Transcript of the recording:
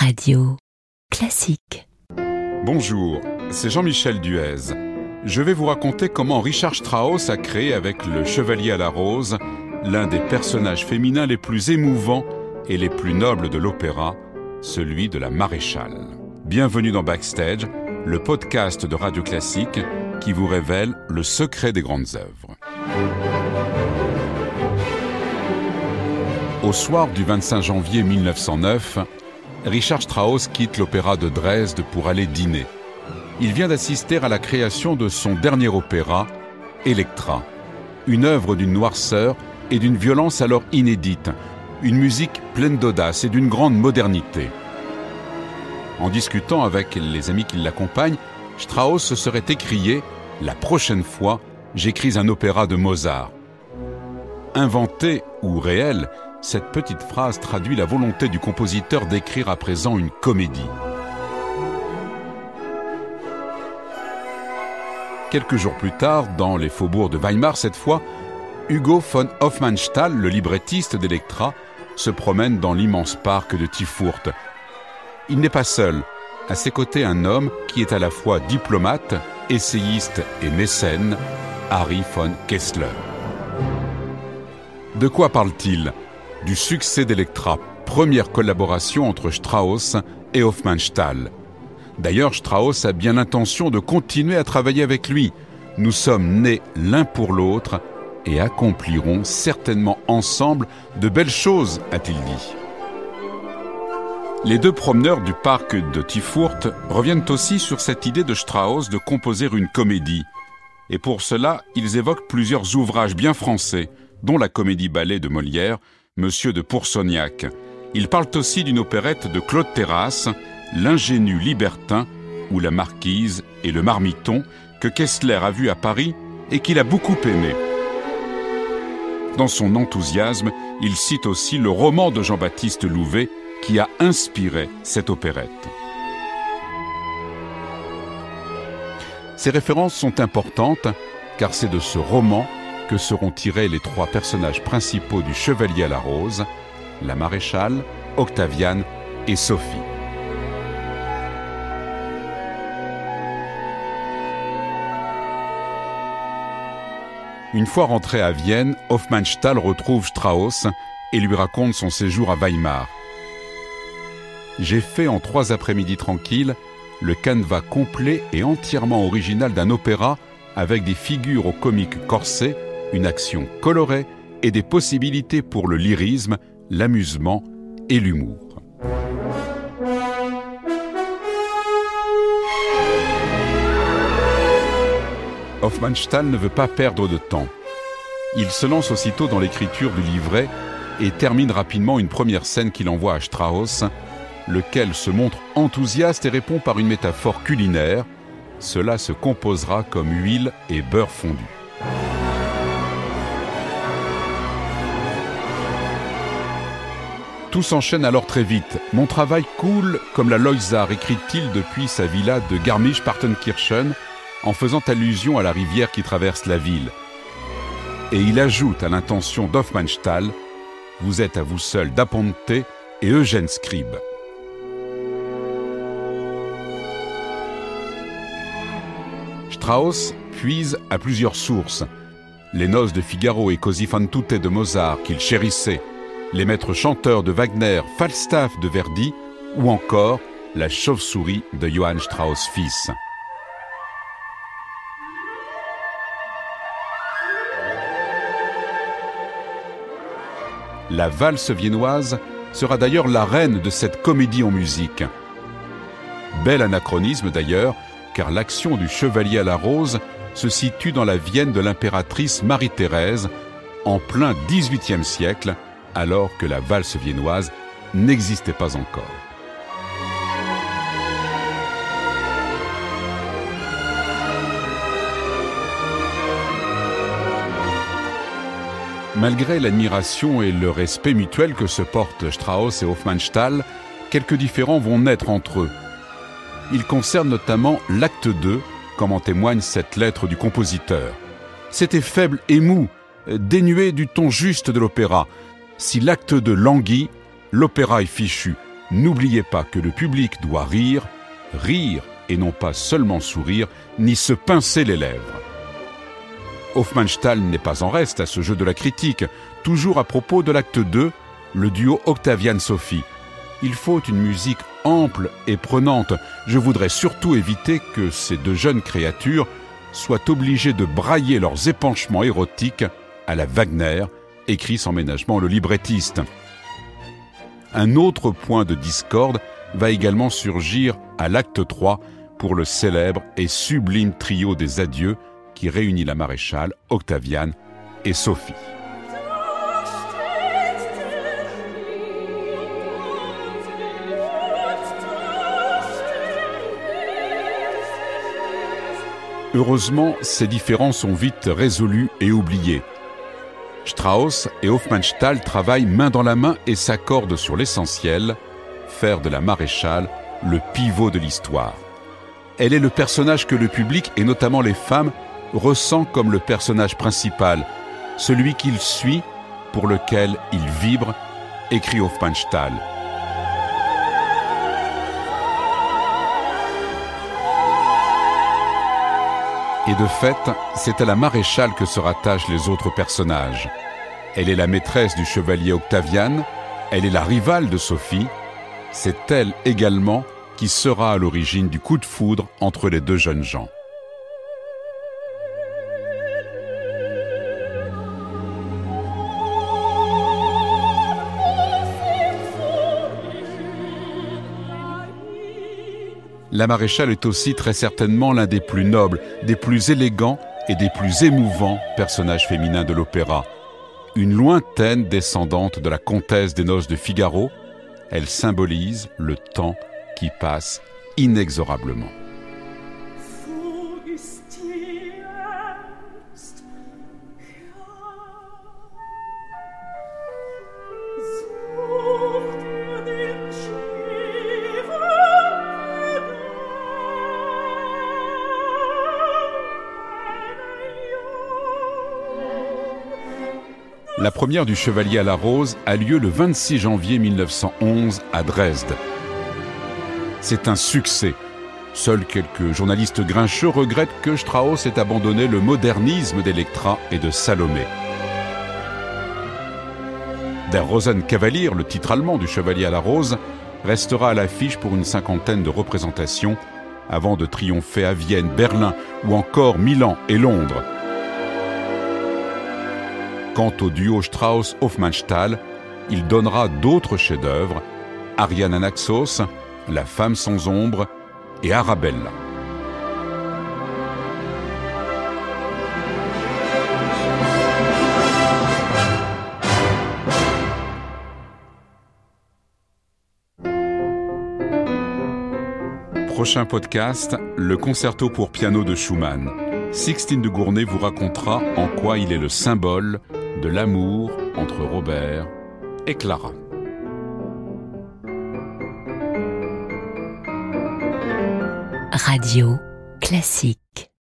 Radio Classique. Bonjour, c'est Jean-Michel Duez. Je vais vous raconter comment Richard Strauss a créé avec le Chevalier à la Rose l'un des personnages féminins les plus émouvants et les plus nobles de l'opéra, celui de la maréchale. Bienvenue dans Backstage, le podcast de Radio Classique qui vous révèle le secret des grandes œuvres. Au soir du 25 janvier 1909, Richard Strauss quitte l'opéra de Dresde pour aller dîner. Il vient d'assister à la création de son dernier opéra, Electra, une œuvre d'une noirceur et d'une violence alors inédite, une musique pleine d'audace et d'une grande modernité. En discutant avec les amis qui l'accompagnent, Strauss se serait écrié La prochaine fois, j'écris un opéra de Mozart. Inventé ou réel, cette petite phrase traduit la volonté du compositeur d'écrire à présent une comédie. Quelques jours plus tard, dans les faubourgs de Weimar cette fois, Hugo von Hofmannsthal, le librettiste d'Electra, se promène dans l'immense parc de Tiffurt. Il n'est pas seul. À ses côtés, un homme qui est à la fois diplomate, essayiste et mécène, Harry von Kessler. De quoi parle-t-il? Du succès d'Electra, première collaboration entre Strauss et Hofmannsthal. D'ailleurs, Strauss a bien l'intention de continuer à travailler avec lui. Nous sommes nés l'un pour l'autre et accomplirons certainement ensemble de belles choses, a-t-il dit. Les deux promeneurs du parc de Tiffurt reviennent aussi sur cette idée de Strauss de composer une comédie. Et pour cela, ils évoquent plusieurs ouvrages bien français, dont la comédie-ballet de Molière, Monsieur de Poursognac. Il parle aussi d'une opérette de Claude Terrasse, L'ingénu libertin ou La marquise et le marmiton, que Kessler a vu à Paris et qu'il a beaucoup aimé. Dans son enthousiasme, il cite aussi le roman de Jean-Baptiste Louvet qui a inspiré cette opérette. Ces références sont importantes car c'est de ce roman que seront tirés les trois personnages principaux du Chevalier à la Rose, la maréchale, Octaviane et Sophie. Une fois rentré à Vienne, Hofmannsthal retrouve Strauss et lui raconte son séjour à Weimar. J'ai fait en trois après-midi tranquilles le canevas complet et entièrement original d'un opéra avec des figures au comique corset une action colorée et des possibilités pour le lyrisme, l'amusement et l'humour. Hofmannsthal ne veut pas perdre de temps. Il se lance aussitôt dans l'écriture du livret et termine rapidement une première scène qu'il envoie à Strauss, lequel se montre enthousiaste et répond par une métaphore culinaire. Cela se composera comme huile et beurre fondu. Tout s'enchaîne alors très vite. Mon travail coule comme la Loisar, écrit-il depuis sa villa de Garmisch-Partenkirchen, en faisant allusion à la rivière qui traverse la ville. Et il ajoute à l'intention d'Hofmannsthal Vous êtes à vous seul d'Aponte et Eugène Scribe. Strauss puise à plusieurs sources. Les noces de Figaro et Così fan tutte de Mozart qu'il chérissait, les maîtres chanteurs de Wagner, Falstaff de Verdi ou encore la chauve-souris de Johann Strauss fils. La valse viennoise sera d'ailleurs la reine de cette comédie en musique. Bel anachronisme d'ailleurs, car l'action du chevalier à la rose se situe dans la Vienne de l'impératrice Marie-Thérèse, en plein XVIIIe siècle, alors que la valse viennoise n'existait pas encore. Malgré l'admiration et le respect mutuel que se portent Strauss et Hofmannsthal, quelques différends vont naître entre eux. Ils concernent notamment l'acte 2, comme en témoigne cette lettre du compositeur. C'était faible et mou, dénué du ton juste de l'opéra, si l'acte de languit, l'opéra est fichu. N'oubliez pas que le public doit rire, rire et non pas seulement sourire, ni se pincer les lèvres. Hofmannsthal n'est pas en reste à ce jeu de la critique, toujours à propos de l'acte 2, le duo Octavian-Sophie. Il faut une musique ample et prenante. Je voudrais surtout éviter que ces deux jeunes créatures soient obligées de brailler leurs épanchements érotiques à la Wagner, écrit sans ménagement le librettiste. Un autre point de discorde va également surgir à l'acte 3 pour le célèbre et sublime trio des adieux qui réunit la maréchale, Octaviane et Sophie. Heureusement, ces différends sont vite résolus et oubliés. Strauss et Hofmannsthal travaillent main dans la main et s'accordent sur l'essentiel, faire de la maréchale le pivot de l'histoire. Elle est le personnage que le public, et notamment les femmes, ressent comme le personnage principal, celui qu'il suit, pour lequel il vibre, écrit Hofmannsthal. Et de fait, c'est à la maréchale que se rattachent les autres personnages. Elle est la maîtresse du chevalier Octavian, elle est la rivale de Sophie, c'est elle également qui sera à l'origine du coup de foudre entre les deux jeunes gens. La maréchale est aussi très certainement l'un des plus nobles, des plus élégants et des plus émouvants personnages féminins de l'opéra. Une lointaine descendante de la comtesse des noces de Figaro, elle symbolise le temps qui passe inexorablement. La première du Chevalier à la Rose a lieu le 26 janvier 1911 à Dresde. C'est un succès. Seuls quelques journalistes grincheux regrettent que Strauss ait abandonné le modernisme d'Electra et de Salomé. Der Rosenkavalier, le titre allemand du Chevalier à la Rose, restera à l'affiche pour une cinquantaine de représentations avant de triompher à Vienne, Berlin ou encore Milan et Londres. Quant au duo Strauss-Hofmannsthal, il donnera d'autres chefs-d'œuvre, Ariane Anaxos, La femme sans ombre et Arabella. Prochain podcast, le concerto pour piano de Schumann. Sixtine de Gournay vous racontera en quoi il est le symbole de l'amour entre Robert et Clara. Radio classique.